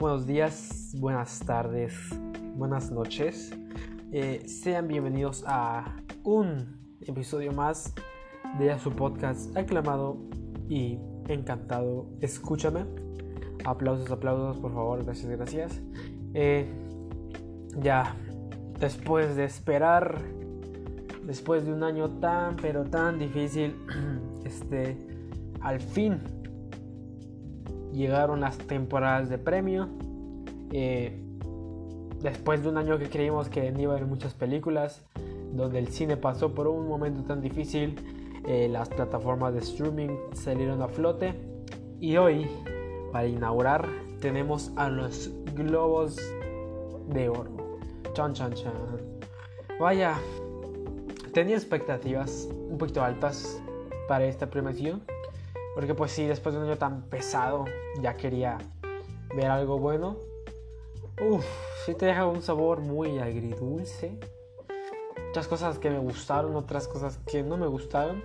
Buenos días, buenas tardes, buenas noches. Eh, sean bienvenidos a un episodio más de su podcast aclamado y encantado. Escúchame. Aplausos, aplausos, por favor, gracias, gracias. Eh, ya, después de esperar, después de un año tan, pero tan difícil, este, al fin llegaron las temporadas de premio. Eh, después de un año que creímos que no iba a haber muchas películas, donde el cine pasó por un momento tan difícil, eh, las plataformas de streaming salieron a flote. Y hoy, para inaugurar, tenemos a los globos de oro. Chan, chan, chan. Vaya, tenía expectativas un poquito altas para esta premiación. Porque pues sí, después de un año tan pesado, ya quería ver algo bueno. Uff, sí te deja un sabor muy agridulce. Muchas cosas que me gustaron, otras cosas que no me gustaron.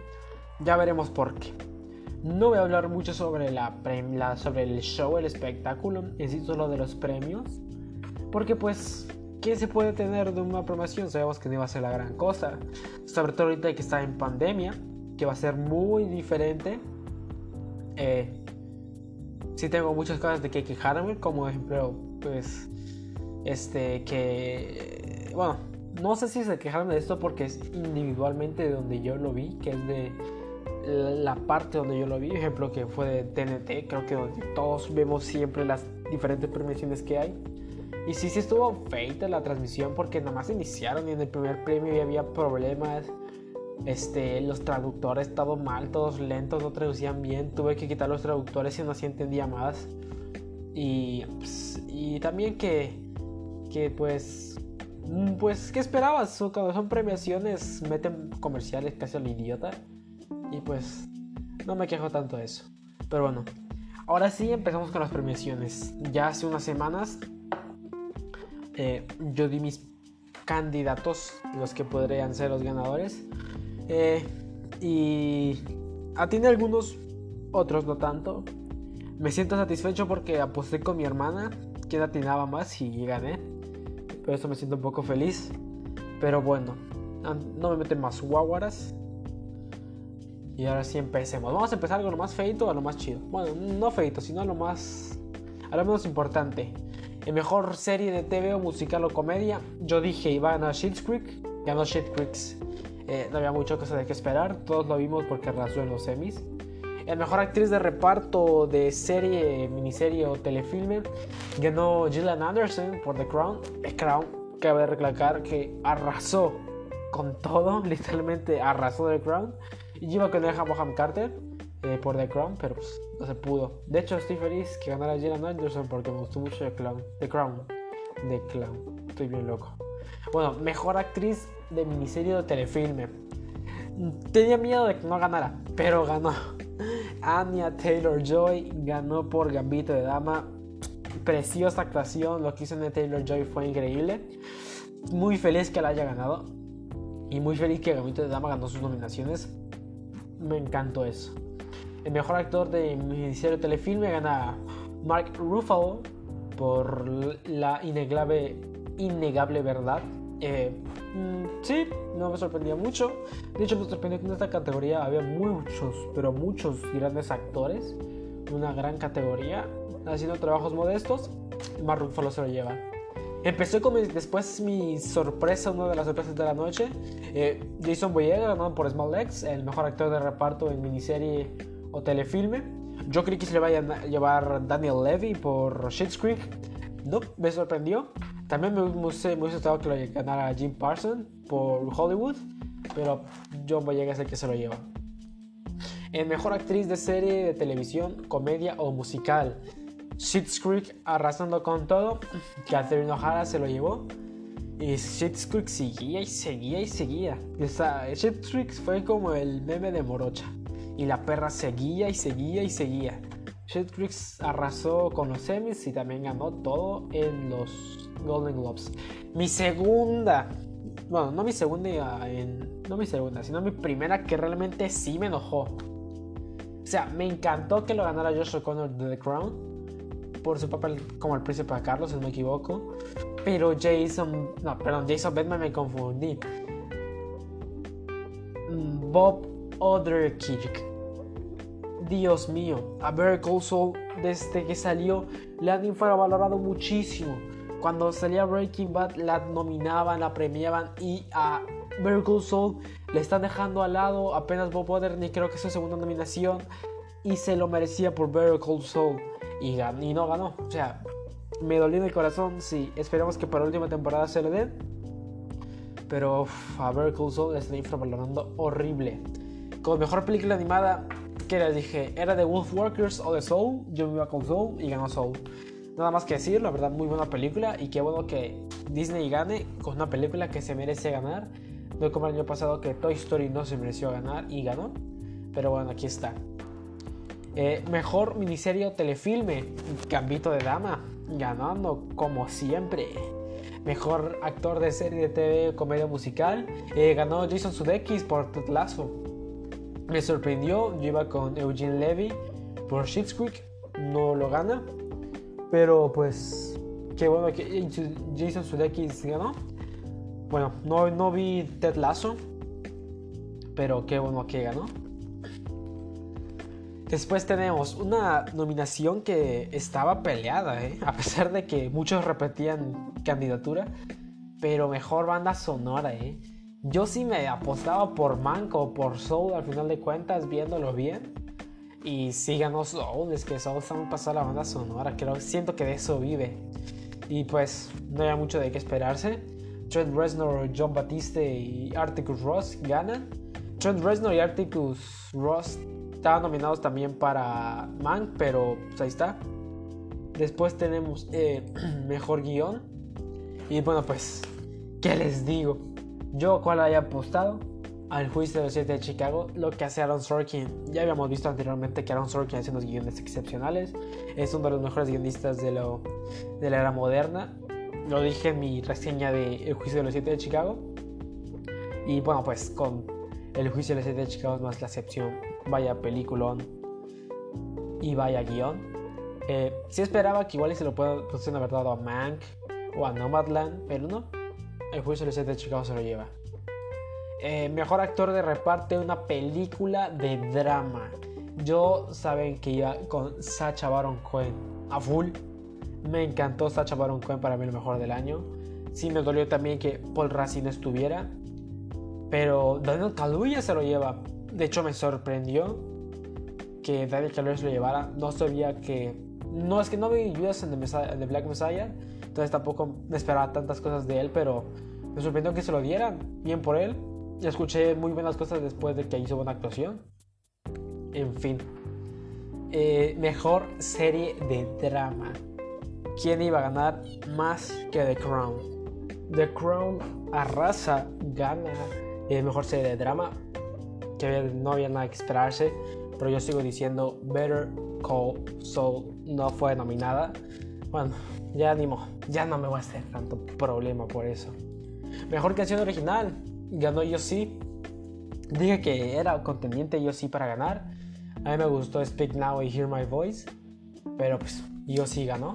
Ya veremos por qué. No voy a hablar mucho sobre, la, sobre el show, el espectáculo, en sí solo de los premios. Porque pues, ¿qué se puede tener de una promoción? Sabemos que no iba a ser la gran cosa. Sobre todo ahorita que está en pandemia, que va a ser muy diferente eh, sí tengo muchas cosas de que quejarme, como ejemplo, pues, este, que, bueno, no sé si se quejarme de esto porque es individualmente de donde yo lo vi, que es de la parte donde yo lo vi, ejemplo que fue de TNT, creo que donde todos vemos siempre las diferentes premiaciones que hay. Y sí, sí estuvo feita la transmisión porque nada más iniciaron y en el primer premio ya había problemas este, los traductores todo mal, todos lentos, no traducían bien. Tuve que quitar los traductores y no así entendía más. Y, pues, y también que, que pues, mm, pues, ¿qué esperabas? Cuando son premiaciones meten comerciales casi al idiota. Y pues, no me quejo tanto de eso. Pero bueno, ahora sí empezamos con las premiaciones. Ya hace unas semanas eh, yo di mis candidatos, los que podrían ser los ganadores. Eh, y atiende algunos, otros no tanto. Me siento satisfecho porque aposté con mi hermana, quien atinaba más y gané. Por eso me siento un poco feliz. Pero bueno, no me meten más guaguaras. Y ahora sí empecemos. Vamos a empezar con lo más feito a lo más chido. Bueno, no feito, sino a lo más. a lo menos importante. En mejor serie de TV o musical o comedia, yo dije iba a ganar Shit's Creek. Ganó Shit Creeks. Eh, no había mucho cosa de qué esperar, todos lo vimos porque arrasó en los semis. El mejor actriz de reparto de serie, miniserie o telefilme ganó Gillian Anderson por The Crown. The Crown, cabe recalcar que arrasó con todo, literalmente arrasó The Crown. Y iba con el Bonham Carter eh, por The Crown, pero pues, no se pudo. De hecho, estoy feliz que ganara Gillian Anderson porque me gustó mucho The Crown. The Crown. The Crown. Estoy bien loco. Bueno, mejor actriz de miniserie o telefilme. Tenía miedo de que no ganara, pero ganó. Anya Taylor Joy ganó por Gambito de Dama. Preciosa actuación, lo que hizo Anya Taylor Joy fue increíble. Muy feliz que la haya ganado. Y muy feliz que Gambito de Dama ganó sus nominaciones. Me encantó eso. El mejor actor de miniserie o telefilme gana Mark Ruffalo por la innegable, innegable verdad eh, mm, sí, no me sorprendía mucho. De hecho, me sorprendió que en esta categoría había muchos, pero muchos grandes actores. Una gran categoría, haciendo trabajos modestos. Mark se lo lleva. Empecé con después mi sorpresa, una de las sorpresas de la noche. Eh, Jason Boyega ganó por Small X, el mejor actor de reparto en miniserie o telefilme. Yo creí que se le vaya a llevar Daniel Levy por Shit's Creek. No, me sorprendió. También me, hubiese gustado que lo ganara Jim Parsons por Hollywood, pero John Boyega es el que se lo lleva. En mejor actriz de serie de televisión, comedia o musical, Schitt's Creek arrasando con todo, Catherine O'Hara se lo llevó. Y Schitt's Creek seguía y seguía y seguía. Schitt's Creek fue como el meme de Morocha. Y la perra seguía y seguía y seguía. Schitt's Creek arrasó con los semis y también ganó todo en los Golden Globes. Mi segunda, bueno, no mi segunda, no mi segunda, sino mi primera que realmente sí me enojó. O sea, me encantó que lo ganara Josh O'Connor de The Crown. por su papel como el príncipe Carlos, si no me equivoco. Pero Jason, no, perdón, Jason Bateman me confundí. Mm, Bob Odenkirk. Dios mío, a Better Saul desde que salió le han infravalorado muchísimo. Cuando salía Breaking Bad la nominaban, la premiaban y a Call Saul le están dejando al lado apenas Bob Odenkirk, creo que es su segunda nominación y se lo merecía por Call Saul y, y no ganó. O sea, me dolió en el corazón, sí, esperemos que para la última temporada se lo den. Pero a Better Call Saul le están infravalorando horrible. Como mejor película animada, que les dije, era de Wolfwalkers o de Soul, yo me iba con Soul y ganó Soul. Nada más que decir, la verdad, muy buena película y qué bueno que Disney gane con una película que se merece ganar. No como el año pasado que Toy Story no se mereció ganar y ganó. Pero bueno, aquí está. Eh, mejor miniserie o telefilme, Gambito de Dama, ganando como siempre. Mejor actor de serie de TV comedia musical, eh, ganó Jason Sudeikis por Tutlazo. Me sorprendió, yo iba con Eugene Levy por Schitt's Creek, no lo gana, pero pues qué bueno que Jason Sudeikis ganó. Bueno, no, no vi Ted Lasso, pero qué bueno que ganó. Después tenemos una nominación que estaba peleada, ¿eh? a pesar de que muchos repetían candidatura, pero mejor banda sonora. ¿eh? Yo sí me apostaba por Manco por Soul al final de cuentas, viéndolo bien. Y sí ganó Soul, es que Soul está muy pasada la banda sonora, creo, siento que de eso vive. Y pues no hay mucho de qué esperarse. Trent Reznor, John Batiste y Articus Ross ganan. Trent Reznor y Articus Ross Estaban nominados también para Mank, pero pues, ahí está. Después tenemos eh, Mejor Guión. Y bueno, pues, ¿qué les digo? Yo, ¿cuál haya apostado? Al juicio de los 7 de Chicago, lo que hace Aaron Sorkin. Ya habíamos visto anteriormente que Aaron Sorkin hace unos guiones excepcionales. Es uno de los mejores guionistas de, la era moderna. Lo dije en mi reseña de El juicio de los 7 de Chicago. Y bueno, pues con El juicio de los 7 de Chicago es más la excepción vaya peliculón y vaya guion. Eh, sí esperaba que igual se lo puedan haber dado a Mank o a Nomadland, pero no. El juicio de de Chicago se lo lleva. Eh, mejor actor de reparto una película de drama. Yo saben que iba con Sacha Baron Cohen a full. Me encantó Sacha Baron Cohen para mí el mejor del año. Sí me dolió también que Paul Rassi no estuviera. Pero Daniel Kaluuya se lo lleva. De hecho, me sorprendió que Daniel Kaluuya lo llevara. No sabía que. No es que no vi Judas en The, Black Messiah. Entonces tampoco me esperaba tantas cosas de él. Pero me sorprendió que se lo dieran. Bien por él. Escuché muy buenas cosas después de que hizo buena actuación. En fin. Eh, mejor serie de drama. ¿Quién iba a ganar más que The Crown? The Crown arrasa, gana el mejor serie de drama que no había nada que esperarse, pero yo sigo diciendo Better Call Saul no fue nominada. Bueno, ya animo, ya no me voy a hacer tanto problema por eso. Mejor canción original, ganó yo sí. Dije que era contendiente yo sí para ganar. A mí me gustó Speak Now y Hear My Voice, pero pues yo sí ganó.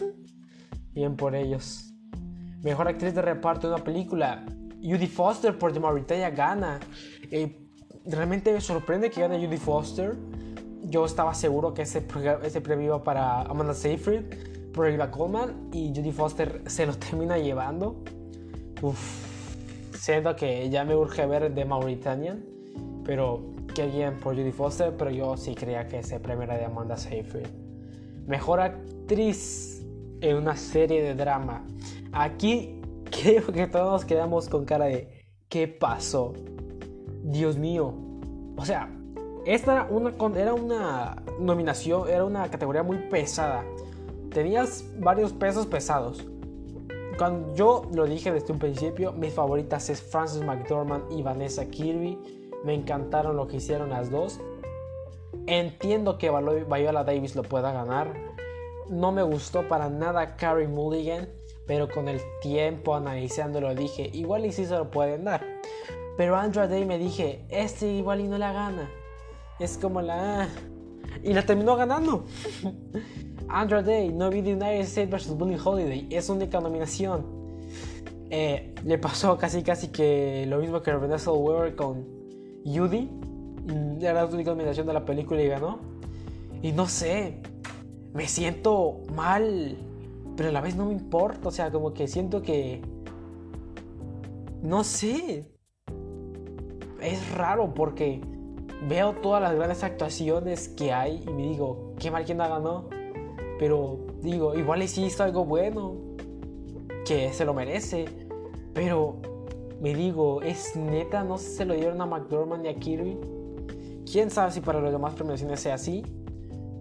Bien por ellos. Mejor actriz de reparto de una película. Judy Foster por The Mauritania gana. Eh, realmente me sorprende que gane Judy Foster. Yo estaba seguro que ese, ese premio iba para Amanda Seyfried por Eva Coleman y Judy Foster se lo termina llevando. Uf, siento que ya me urge ver de Mauritanian, pero qué bien por Judy Foster, pero yo sí creía que ese premio era de Amanda Seyfried. Mejor actriz en una serie de drama. Aquí creo que todos nos quedamos con cara de ¿qué pasó? Dios mío. O sea, esta era una, era una nominación, era una categoría muy pesada. Tenías varios pesos pesados. Cuando yo lo dije desde un principio, mis favoritas es Frances McDormand y Vanessa Kirby. Me encantaron lo que hicieron las dos. Entiendo que Viola Davis lo pueda ganar. No me gustó para nada Carrie Mulligan, pero con el tiempo analizándolo dije, igual y sí se lo pueden dar. Pero Andra Day me dije, este igual y no la gana. Es como la... Y la terminó ganando. Andrew Day, no vi United States vs. Bully Holiday, es única nominación. Eh, le pasó casi casi que lo mismo que Renée Weber con Judy. Era la única nominación de la película y ganó. Y no sé, me siento mal, pero a la vez no me importa. O sea, como que siento que... No sé. Es raro porque veo todas las grandes actuaciones que hay y me digo, qué mal quien la ganó. Pero digo, igual hiciste algo bueno, que se lo merece. Pero me digo, ¿es neta? ¿No se lo dieron a McDormand y a Kirby? ¿Quién sabe si para los demás premiaciones sea así?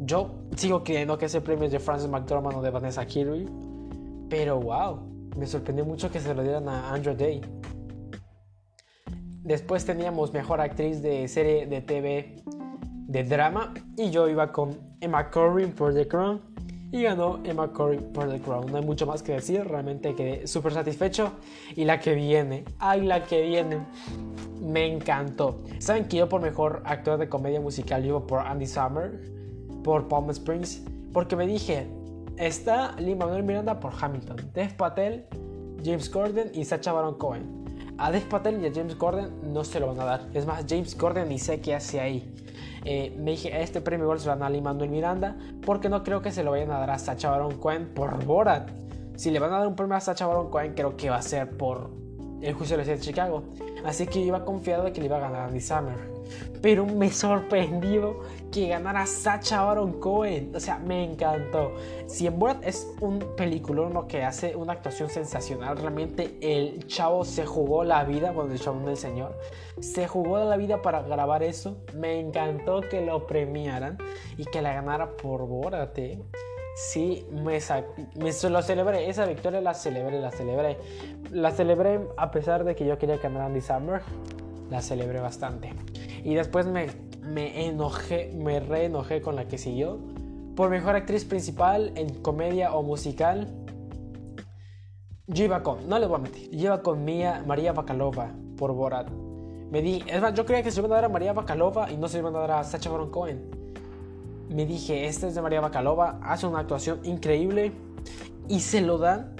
Yo sigo creyendo que ese premio es de Frances McDormand o de Vanessa Kirby. Pero wow, me sorprendió mucho que se lo dieran a Andrew Day. Después teníamos mejor actriz de serie de TV de drama y yo iba con Emma Corrin por The Crown y ganó Emma Corrin por The Crown. No hay mucho más que decir, realmente quedé súper satisfecho. Y la que viene, ay, la que viene, me encantó. Saben que yo por mejor actor de comedia musical iba por Andy Samberg por Palm Springs, porque me dije, está Lee Manuel Miranda por Hamilton, Dev Patel, James Gordon y Sacha Baron Cohen. A Dev Patel y a James Gordon no se lo van a dar. Es más, James Gordon ni sé qué hace ahí. Eh, me dije, este premio igual se lo van a Lee Manuel Miranda, porque no creo que se lo vayan a dar a Sacha Baron Cohen por Borat. Si le van a dar un premio a Sacha Baron Cohen, creo que va a ser por el juicio de Chicago. Así que iba confiado de que le iba a ganar a Andy Summer pero me sorprendió que ganara Sacha Baron Cohen. O sea, me encantó. Si en Borat es un peliculón que hace una actuación sensacional, realmente el chavo se jugó la vida, bueno, el chavo del señor, se jugó la vida para grabar eso. Me encantó que lo premiaran y que la ganara por Borat. ¿eh? Sí, me, lo celebré. Esa victoria la celebré, la celebré. La celebré a pesar de que yo quería ganar Andy Samberg. La celebré bastante. Y después me, me enojé, me reenojé con la que siguió. Por mejor actriz principal en comedia o musical. Yo iba con, no le voy a mentir, yo iba con Mia, María Bakalova por Borat. Me di, es más, yo creía que se iban a dar a María Bakalova y no se iban a dar a Sacha Baron Cohen. Me dije, este es de María Bakalova, hace una actuación increíble y se lo dan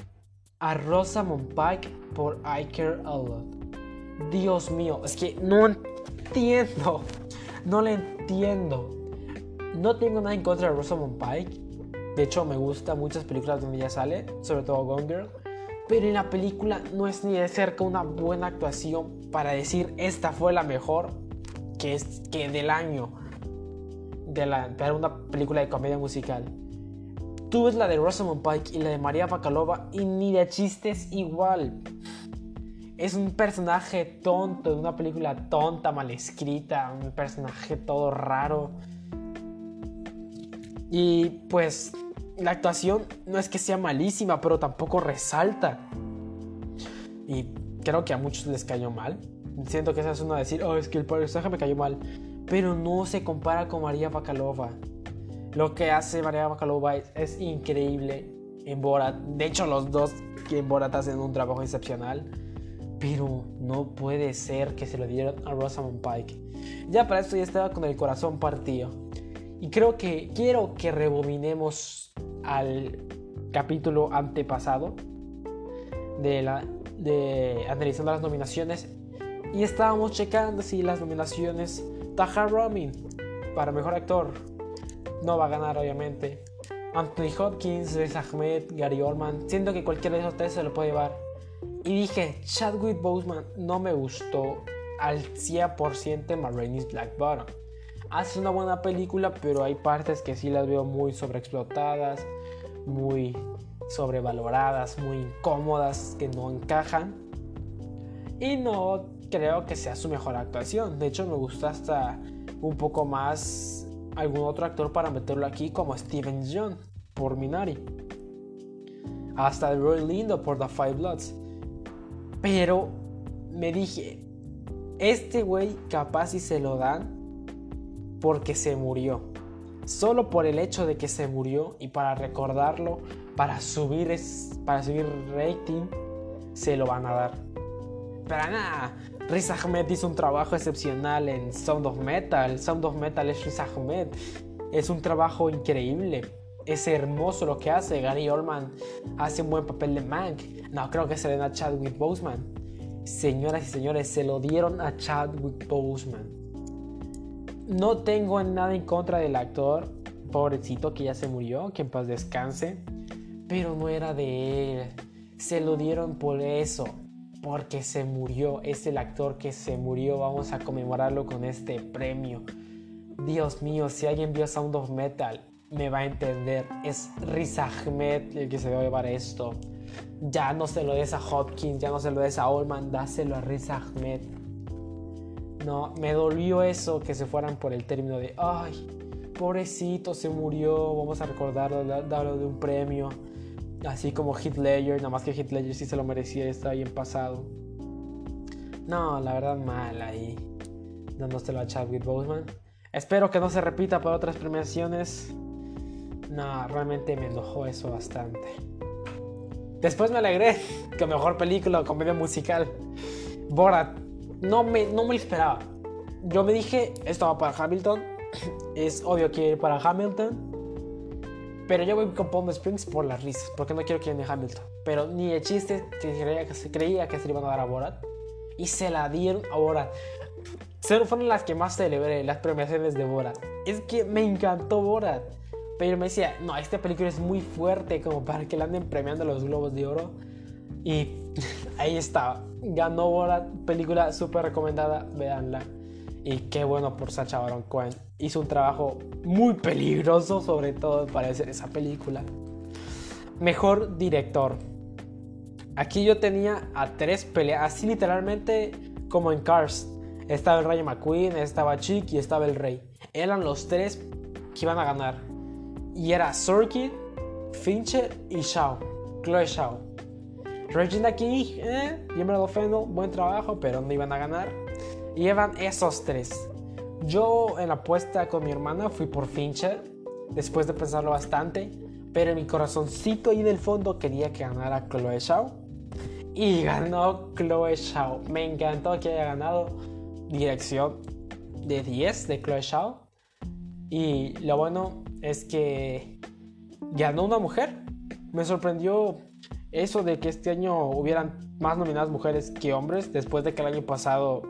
a Rosamund Pike por I Care a Lot. Dios mío, es que no entiendo. No le entiendo. No tengo nada en contra de Rosamund Pike. De hecho, me gustan muchas películas donde ella sale, sobre todo Gone Girl. Pero en la película no es ni de cerca una buena actuación para decir esta fue la mejor que, es, que del año de la, para una película de comedia musical. Tú ves la de Rosamund Pike y la de María Bakalova y ni de chistes igual es un personaje tonto, de una película tonta, mal escrita, un personaje todo raro. Y pues la actuación no es que sea malísima, pero tampoco resalta. Y creo que a muchos les cayó mal. Siento que esa es una de decir, oh, es que el personaje me cayó mal. Pero no se compara con María Bakalova. Lo que hace María Bakalova es, es increíble en Borat. De hecho, los dos que en Borat hacen un trabajo excepcional. Pero no puede ser que se lo dieran a Rosamund Pike. Ya para esto ya estaba con el corazón partido. Y creo que quiero que rebobinemos al capítulo antepasado de, la, de analizando las nominaciones. Y estábamos checando si las nominaciones Tahar Romin para mejor actor no va a ganar, obviamente. Anthony Hopkins, Riz Ahmed, Gary Oldman. Siento que cualquiera de esos tres se lo puede llevar. Y dije, Chadwick Boseman no me gustó al 100% en Black Bottom. Hace una buena película, pero hay partes que sí las veo muy sobreexplotadas, muy sobrevaloradas, muy incómodas, que no encajan. Y no creo que sea su mejor actuación. De hecho, me gusta hasta un poco más algún otro actor para meterlo aquí, como Steven John por Minari. Hasta Roy Lindo por The Five Bloods. Pero me dije, este güey capaz si se lo dan porque se murió. Solo por el hecho de que se murió y para recordarlo, para subir, es, para subir rating, se lo van a dar. Pero nada, Riz Ahmed hizo un trabajo excepcional en Sound of Metal. Sound of Metal es Riz Ahmed. Es un trabajo increíble. Es hermoso lo que hace. Gary Oldman hace un buen papel de Mank. No, creo que se le da a Chadwick Boseman. Señoras y señores, se lo dieron a Chadwick Boseman. No tengo nada en contra del actor, pobrecito que ya se murió, que en paz descanse. Pero no era de él. Se lo dieron por eso, porque se murió. Es el actor que se murió. Vamos a conmemorarlo con este premio. Dios mío, si alguien vio Sound of Metal, me va a entender. Es Riz Ahmed el que se a llevar esto. Ya no se lo des a Hopkins, ya no se lo des a Allman, dáselo a Riz Ahmed. No, me dolió eso que se fueran por el término de, ay, pobrecito, se murió, vamos a recordarlo, darlo de un premio. Así como Ledger, nada más que Heath Ledger sí se lo merecía, está bien pasado. No, la verdad mal ahí, dándoselo a Chadwick Boseman. Espero que no se repita para otras premiaciones. No, realmente me enojó eso bastante. Después me alegré que mejor película o comedia musical. Borat, no me, no me lo esperaba. Yo me dije, esto va para Hamilton. Es obvio que ir para Hamilton. Pero yo voy con Palm Springs por las risas, porque no quiero que gane Hamilton. Pero ni el chiste creía que se, creía que se le iban a dar a Borat. Y se la dieron a Borat. Fueron las que más celebré, las premiaciones de Borat. Es que me encantó Borat. Pero me decía, no, esta película es muy fuerte como para que la anden premiando los Globos de Oro. Y ahí estaba. Ganó Borat, película súper recomendada, véanla. Y qué bueno por Sacha Baron Cohen. Hizo un trabajo muy peligroso, sobre todo para hacer esa película. Mejor director. Aquí yo tenía a tres peleas, así literalmente como en Cars. Estaba el Rayo McQueen, estaba Chick y estaba el Rey. Eran los tres que iban a ganar. Y era Sorkin, Fincher y Shaw. Chloe Shaw. Regina King, eh, Emerald Fennel, buen trabajo, pero no iban a ganar. Y esos tres. Yo en la apuesta con mi hermana fui por Fincher, después de pensarlo bastante, pero en mi corazoncito y del fondo quería que ganara Chloe Shaw. Y ganó Chloe Shaw. Me encantó que haya ganado dirección de 10 de Chloe Shaw. Y lo bueno es que ganó una mujer. Me sorprendió eso de que este año hubieran más nominadas mujeres que hombres, después de que el año pasado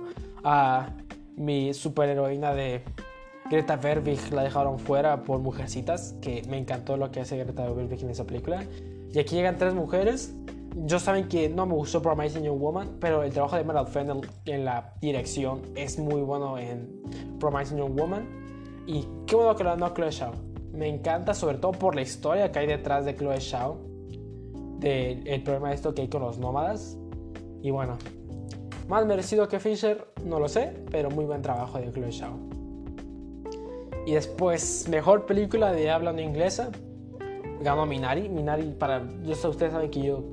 a mi superheroína de Greta Verwig la dejaron fuera por Mujercitas, que me encantó lo que hace Greta Verwig en esa película. Y aquí llegan tres mujeres. Yo saben que no me gustó Promising Young Woman, pero el trabajo de Emerald Fennel en la dirección es muy bueno en Promising Young Woman. Y qué bueno que lo ganó Chloe Shaw. Me encanta sobre todo por la historia que hay detrás de Chloe Shaw. Del el problema de esto que hay con los nómadas. Y bueno, más merecido que Fisher, no lo sé, pero muy buen trabajo de Chloe Shaw. Y después, mejor película de habla no inglesa, ganó Minari. Minari, para. Yo sé, ustedes saben que yo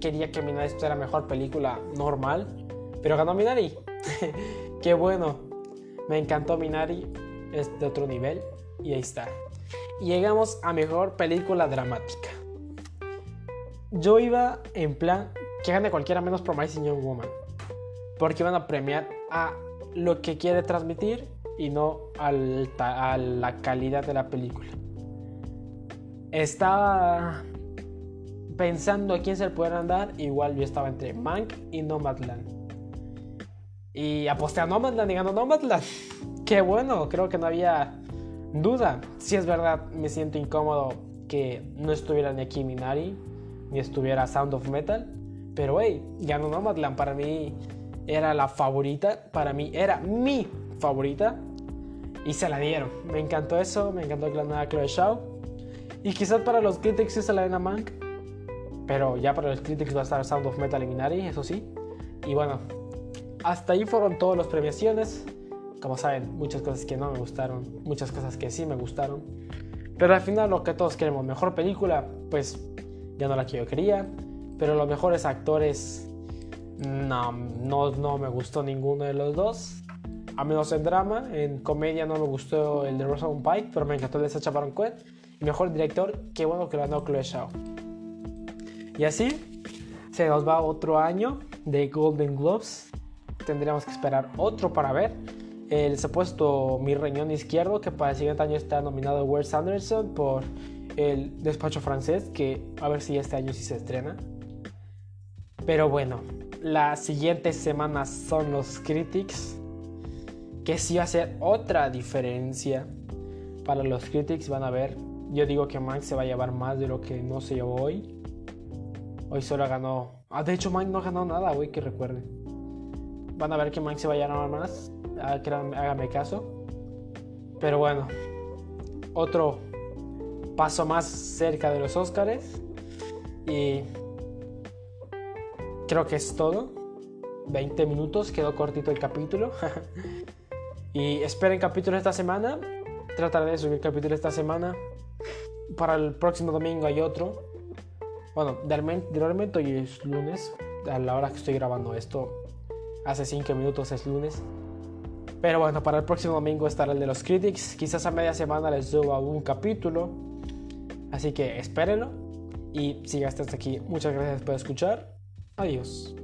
quería que Minari fuera mejor película normal, pero ganó Minari. Qué bueno. Me encantó Minari, es de otro nivel, y ahí está. Llegamos a mejor película dramática. Yo iba en plan que gane cualquiera menos Promising Young Woman porque van a premiar a lo que quiere transmitir y no a la calidad de la película. Estaba pensando a quién se le pueden dar, igual yo estaba entre Mank y Nomadland. Y aposté a Nomadland y ganó Nomadland. Qué bueno, creo que no había duda. Si es verdad, me siento incómodo que no estuviera ni aquí Minari, ni estuviera Sound of Metal. Pero hey, ganó Nomadland. Para mí era la favorita, para mí era mi favorita y se la dieron. Me encantó eso, me encantó que la nueva Chloe Shaw. Y quizás para los critics es la de Mank, pero ya para los critics va a estar Sound of Metal y Minari, eso sí. Y bueno, hasta ahí fueron todas las premiaciones. Como saben, muchas cosas que no me gustaron, muchas cosas que sí me gustaron. Pero al final lo que todos queremos, mejor película, pues ya no la que yo quería. Pero los mejores actores no, no, no me gustó ninguno de los dos. A menos en drama, en comedia no me gustó el de Rosamund Pike, pero me encantó el de Sacha Baron Cohen. Y mejor director, qué bueno que lo ganó Chloe Shaw. Y así se nos va otro año de Golden Globes. Tendríamos que esperar otro para ver el supuesto Mi Reñón Izquierdo, que para el siguiente año está nominado Wes Anderson por el despacho francés, que a ver si este año sí se estrena. Pero bueno, las siguientes semanas son los Critics, que sí va a ser otra diferencia. Para los Critics van a ver, yo digo que Mike se va a llevar más de lo que no se llevó hoy. Hoy solo ganó... Ah, de hecho Mike no ganó nada, güey, que recuerde. Van a ver que Mike se va a llevar más. Hágame caso. Pero bueno, otro paso más cerca de los Oscars. Y creo que es todo. 20 minutos, quedó cortito el capítulo. y esperen capítulo esta semana. Trataré de subir capítulo esta semana. Para el próximo domingo hay otro. Bueno, realmente hoy es lunes. A la hora que estoy grabando esto, hace 5 minutos es lunes. Pero bueno, para el próximo domingo estará el de los Critics. Quizás a media semana les suba un capítulo. Así que espérenlo. Y si hasta aquí, muchas gracias por escuchar. Adiós.